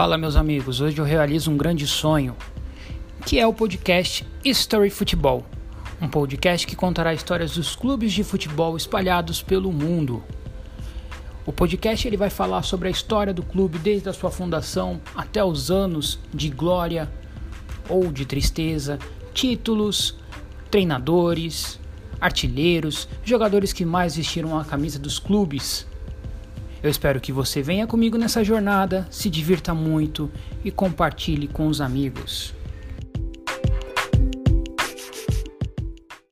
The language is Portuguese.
Fala, meus amigos. Hoje eu realizo um grande sonho, que é o podcast History Futebol, um podcast que contará histórias dos clubes de futebol espalhados pelo mundo. O podcast ele vai falar sobre a história do clube desde a sua fundação até os anos de glória ou de tristeza, títulos, treinadores, artilheiros, jogadores que mais vestiram a camisa dos clubes. Eu espero que você venha comigo nessa jornada, se divirta muito e compartilhe com os amigos.